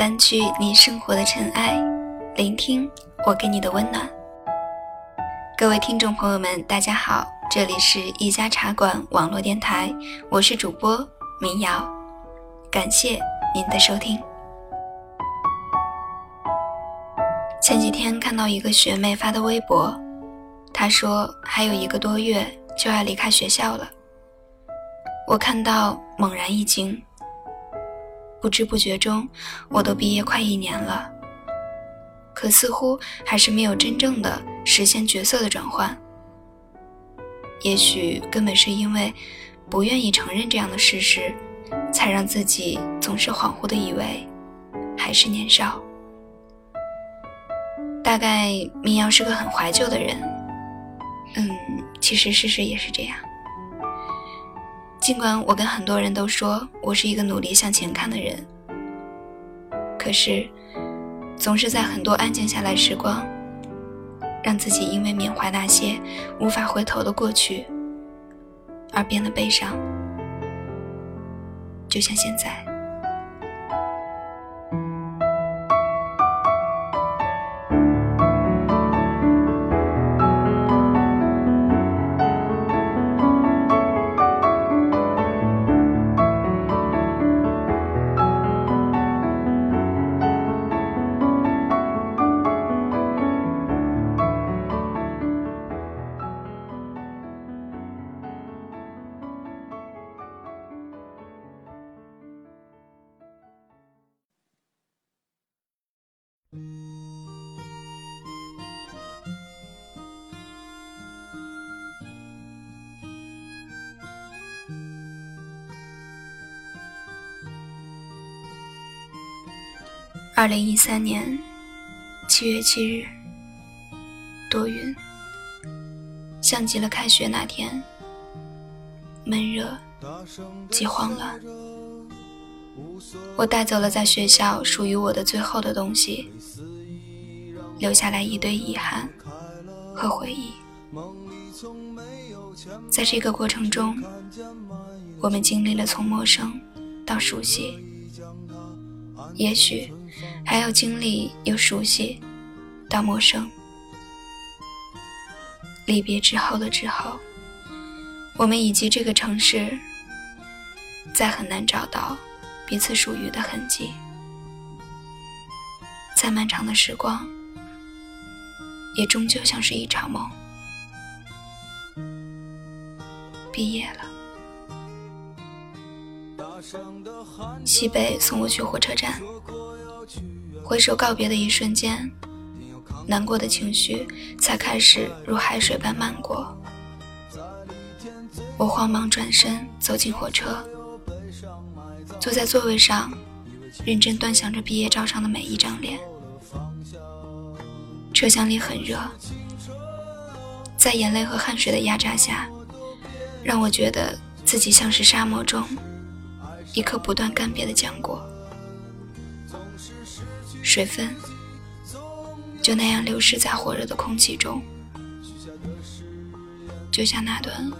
掸去你生活的尘埃，聆听我给你的温暖。各位听众朋友们，大家好，这里是一家茶馆网络电台，我是主播民谣，感谢您的收听。前几天看到一个学妹发的微博，她说还有一个多月就要离开学校了。我看到猛然一惊。不知不觉中，我都毕业快一年了，可似乎还是没有真正的实现角色的转换。也许根本是因为不愿意承认这样的事实，才让自己总是恍惚的以为还是年少。大概民谣是个很怀旧的人，嗯，其实事实也是这样。尽管我跟很多人都说我是一个努力向前看的人，可是总是在很多安静下来时光，让自己因为缅怀那些无法回头的过去而变得悲伤，就像现在。二零一三年七月七日，多云，像极了开学那天，闷热极慌乱。我带走了在学校属于我的最后的东西，留下来一堆遗憾和回忆。在这个过程中，我们经历了从陌生到熟悉，也许。还要经历由熟悉到陌生，离别之后的之后，我们以及这个城市，再很难找到彼此属于的痕迹。再漫长的时光，也终究像是一场梦。毕业了，西北送我去火车站。挥手告别的一瞬间，难过的情绪才开始如海水般漫过。我慌忙转身走进火车，坐在座位上，认真端详着毕业照上的每一张脸。车厢里很热，在眼泪和汗水的压榨下，让我觉得自己像是沙漠中一颗不断干瘪的浆果。水分就那样流失在火热的空气中，就像那段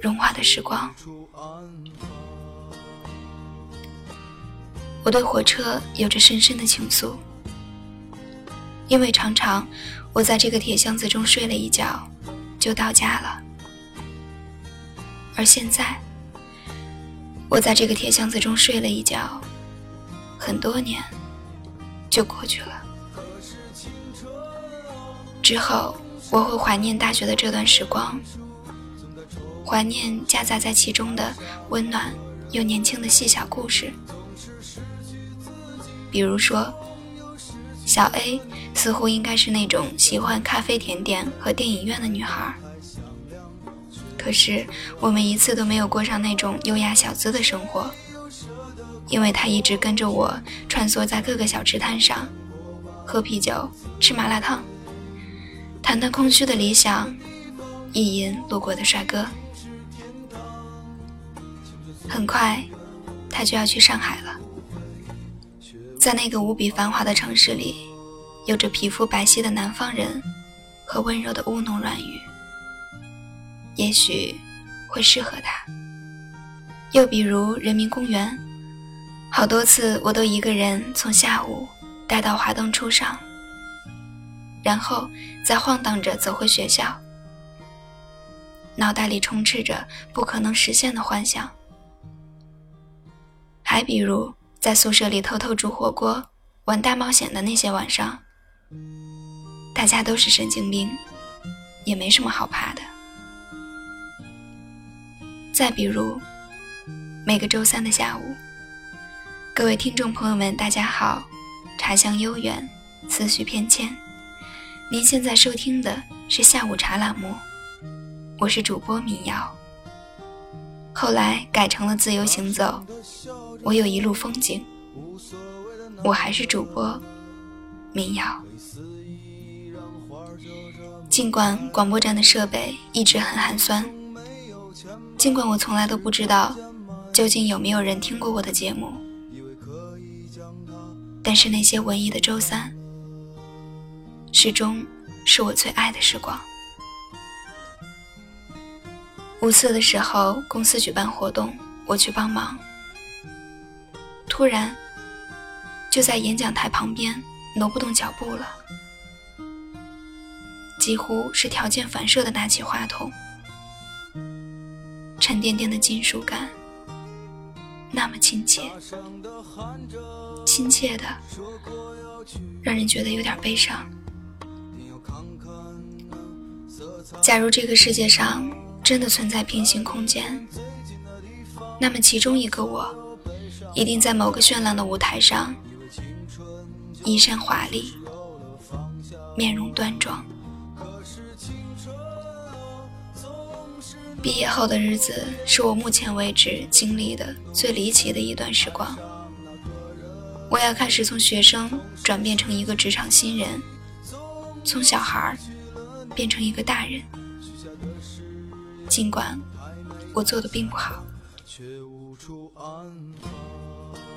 融化的时光。我对火车有着深深的情愫，因为常常我在这个铁箱子中睡了一觉，就到家了。而现在，我在这个铁箱子中睡了一觉，很多年。就过去了。之后，我会怀念大学的这段时光，怀念夹杂在其中的温暖又年轻的细小故事。比如说，小 A 似乎应该是那种喜欢咖啡甜点和电影院的女孩，可是我们一次都没有过上那种优雅小资的生活。因为他一直跟着我穿梭在各个小吃摊上，喝啤酒、吃麻辣烫，谈谈空虚的理想，意淫路过的帅哥。很快，他就要去上海了。在那个无比繁华的城市里，有着皮肤白皙的南方人和温柔的乌侬软语，也许会适合他。又比如人民公园。好多次我都一个人从下午待到华灯初上，然后再晃荡着走回学校，脑袋里充斥着不可能实现的幻想。还比如在宿舍里偷偷煮火锅、玩大冒险的那些晚上，大家都是神经病，也没什么好怕的。再比如，每个周三的下午，各位听众朋友们，大家好，茶香悠远，思绪偏跹。您现在收听的是下午茶栏目，我是主播民谣。后来改成了自由行走，我有一路风景，我还是主播民谣。尽管广播站的设备一直很寒酸。尽管我从来都不知道究竟有没有人听过我的节目，但是那些文艺的周三，始终是我最爱的时光。五四的时候，公司举办活动，我去帮忙，突然就在演讲台旁边挪不动脚步了，几乎是条件反射的拿起话筒。沉甸甸的金属感，那么亲切，亲切的，让人觉得有点悲伤。假如这个世界上真的存在平行空间，那么其中一个我，一定在某个绚烂的舞台上，衣衫华丽，面容端庄。毕业后的日子是我目前为止经历的最离奇的一段时光。我要开始从学生转变成一个职场新人，从小孩变成一个大人。尽管我做的并不好，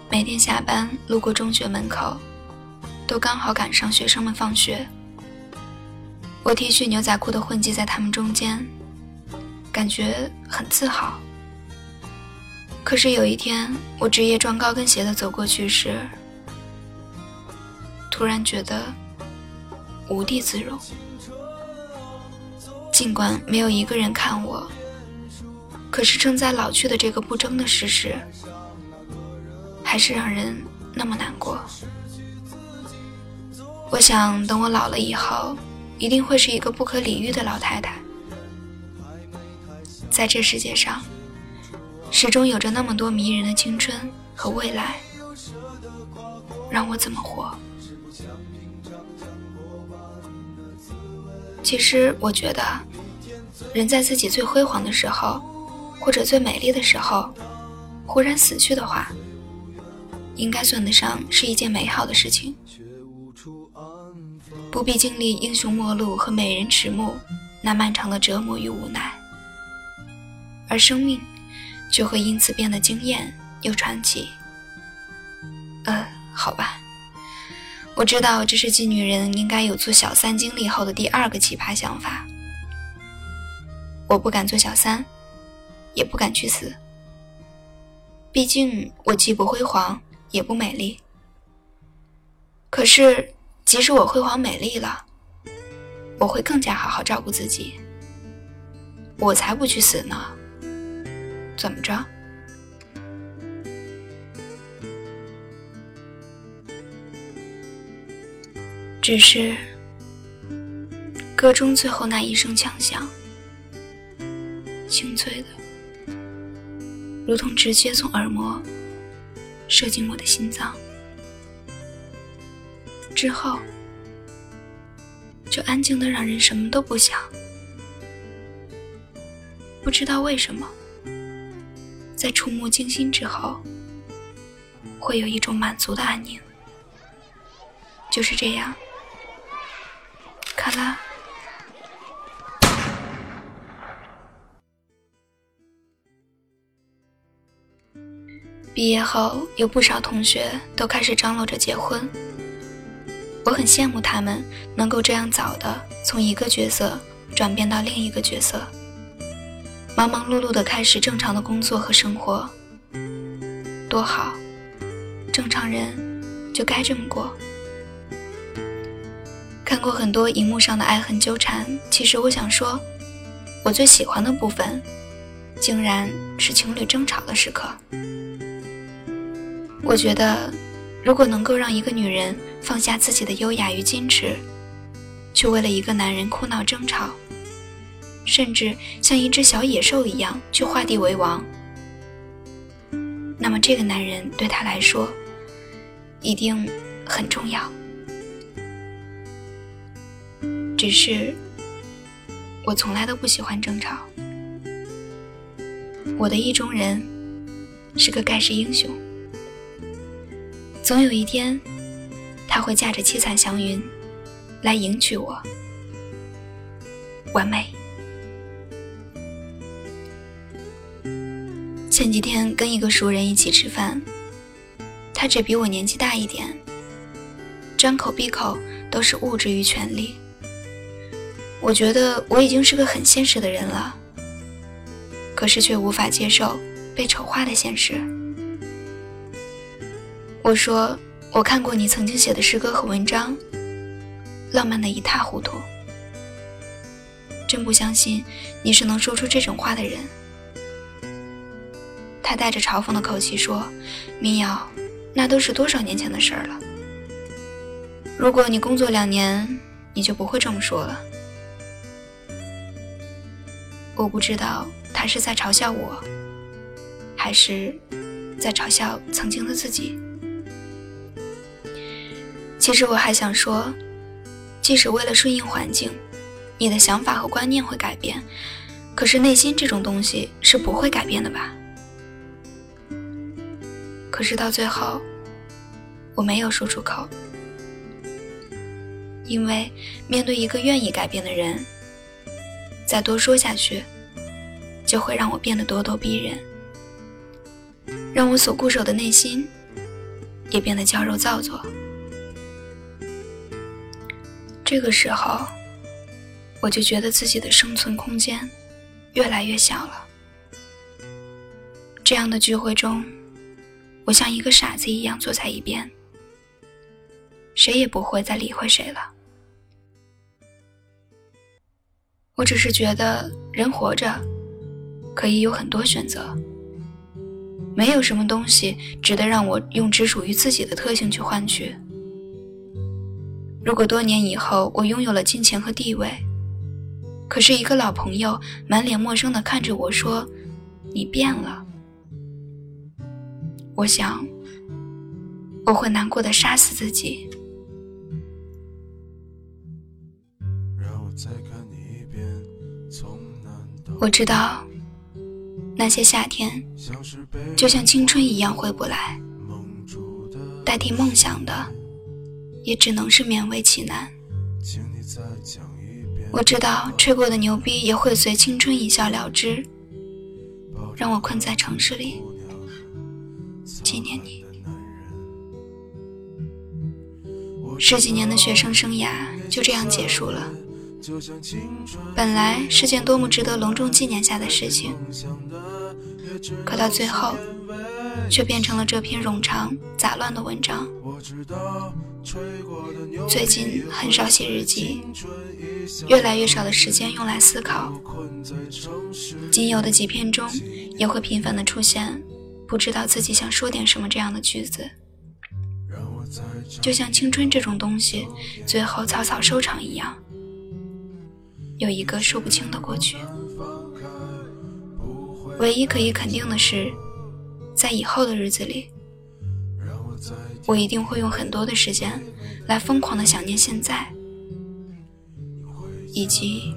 每天下班路过中学门口，都刚好赶上学生们放学。我 T 恤牛仔裤的混迹在他们中间。感觉很自豪。可是有一天，我职业装高跟鞋的走过去时，突然觉得无地自容。尽管没有一个人看我，可是正在老去的这个不争的事实，还是让人那么难过。我想，等我老了以后，一定会是一个不可理喻的老太太。在这世界上，始终有着那么多迷人的青春和未来，让我怎么活？其实，我觉得，人在自己最辉煌的时候，或者最美丽的时候，忽然死去的话，应该算得上是一件美好的事情，不必经历英雄末路和美人迟暮那漫长的折磨与无奈。而生命就会因此变得惊艳又传奇。呃，好吧，我知道这是妓女人应该有做小三经历后的第二个奇葩想法。我不敢做小三，也不敢去死。毕竟我既不辉煌，也不美丽。可是，即使我辉煌美丽了，我会更加好好照顾自己。我才不去死呢！怎么着？只是歌中最后那一声枪响，清脆的，如同直接从耳膜射进我的心脏，之后就安静的让人什么都不想。不知道为什么。在触目惊心之后，会有一种满足的安宁。就是这样，卡拉。毕业后，有不少同学都开始张罗着结婚。我很羡慕他们能够这样早的从一个角色转变到另一个角色。忙忙碌碌的开始正常的工作和生活，多好！正常人就该这么过。看过很多荧幕上的爱恨纠缠，其实我想说，我最喜欢的部分，竟然是情侣争吵的时刻。我觉得，如果能够让一个女人放下自己的优雅与矜持，去为了一个男人哭闹争吵，甚至像一只小野兽一样去画地为王，那么这个男人对她来说，一定很重要。只是，我从来都不喜欢争吵。我的意中人是个盖世英雄。总有一天，他会驾着七彩祥云来迎娶我。完美。前几天跟一个熟人一起吃饭，他只比我年纪大一点，张口闭口都是物质与权力。我觉得我已经是个很现实的人了，可是却无法接受被丑化的现实。我说，我看过你曾经写的诗歌和文章，浪漫的一塌糊涂。真不相信你是能说出这种话的人。他带着嘲讽的口气说：“民谣，那都是多少年前的事儿了。如果你工作两年，你就不会这么说了。”我不知道他是在嘲笑我，还是在嘲笑曾经的自己。其实我还想说，即使为了顺应环境，你的想法和观念会改变，可是内心这种东西是不会改变的吧？可是到最后，我没有说出口，因为面对一个愿意改变的人，再多说下去，就会让我变得咄咄逼人，让我所固守的内心也变得娇柔造作。这个时候，我就觉得自己的生存空间越来越小了。这样的聚会中，我像一个傻子一样坐在一边，谁也不会再理会谁了。我只是觉得，人活着可以有很多选择，没有什么东西值得让我用只属于自己的特性去换取。如果多年以后我拥有了金钱和地位，可是一个老朋友满脸陌生的看着我说：“你变了。”我想，我会难过的杀死自己。我知道，那些夏天就像青春一样回不来，代替梦想的。也只能是勉为其难。我知道吹过的牛逼也会随青春一笑了之，让我困在城市里纪念你。十几年的学生生涯就这样结束了。本来是件多么值得隆重纪念下的事情，可到最后。却变成了这篇冗长杂乱的文章。最近很少写日记，越来越少的时间用来思考。仅有的几篇中，也会频繁的出现不知道自己想说点什么这样的句子。就像青春这种东西，最后草草收场一样，有一个说不清的过去。唯一可以肯定的是。在以后的日子里，我一定会用很多的时间来疯狂的想念现在，以及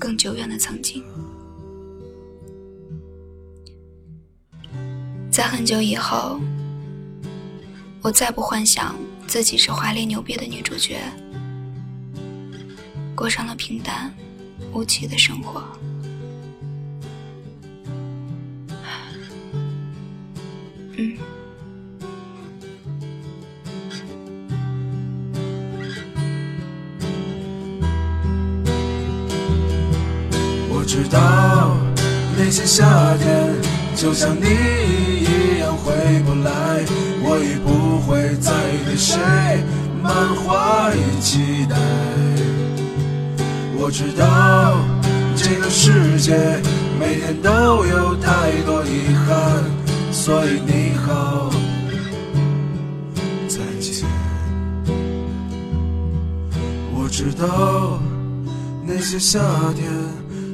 更久远的曾经。在很久以后，我再不幻想自己是华丽牛逼的女主角，过上了平淡无奇的生活。嗯我知道那些夏天就像你回不来，我已不会再对谁满怀期待。我知道这个世界每天都有太多遗憾，所以你好，再见。我知道那些夏天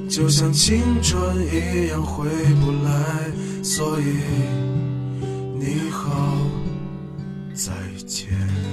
就像青春一样回不来，所以间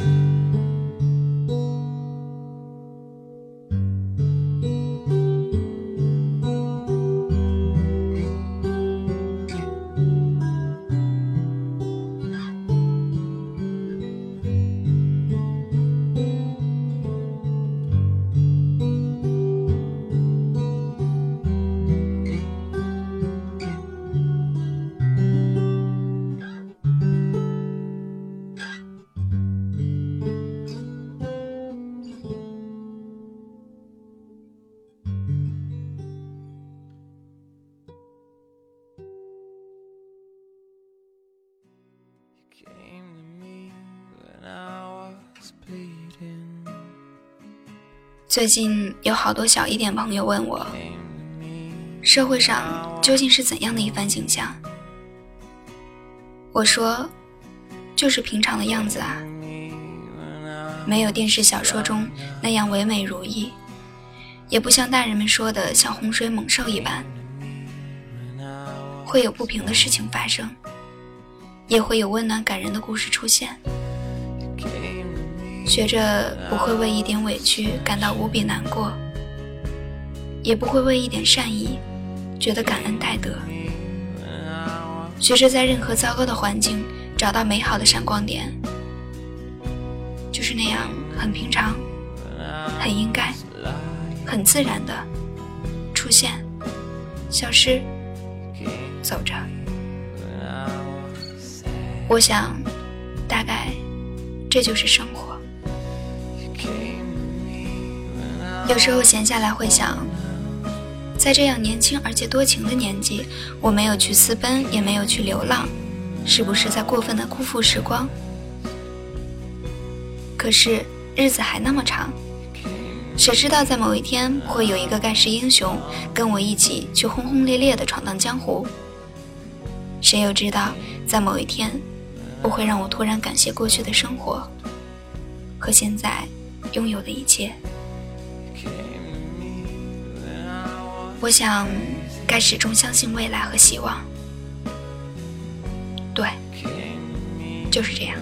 最近有好多小一点朋友问我，社会上究竟是怎样的一番景象？我说，就是平常的样子啊，没有电视小说中那样唯美如意，也不像大人们说的像洪水猛兽一般，会有不平的事情发生，也会有温暖感人的故事出现。学着不会为一点委屈感到无比难过，也不会为一点善意觉得感恩戴德。学着在任何糟糕的环境找到美好的闪光点，就是那样很平常、很应该、很自然的出现、消失、走着。我想，大概这就是生活。有时候闲下来会想，在这样年轻而且多情的年纪，我没有去私奔，也没有去流浪，是不是在过分的辜负时光？可是日子还那么长，谁知道在某一天会有一个盖世英雄跟我一起去轰轰烈烈的闯荡江湖？谁又知道在某一天不会让我突然感谢过去的生活和现在拥有的一切？我想，该始终相信未来和希望。对，就是这样。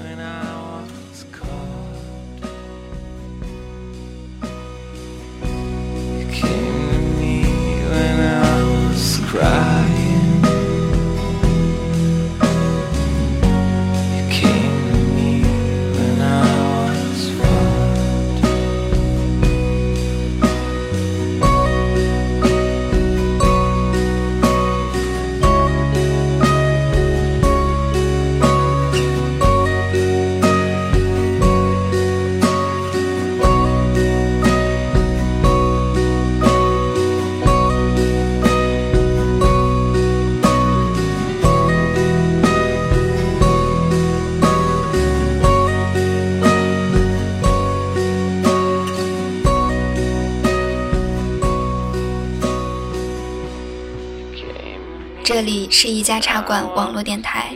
家茶馆网络电台，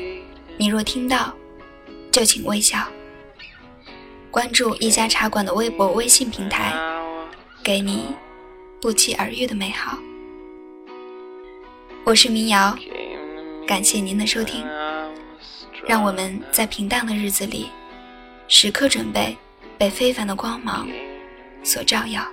你若听到，就请微笑。关注一家茶馆的微博、微信平台，给你不期而遇的美好。我是民谣，感谢您的收听。让我们在平淡的日子里，时刻准备被非凡的光芒所照耀。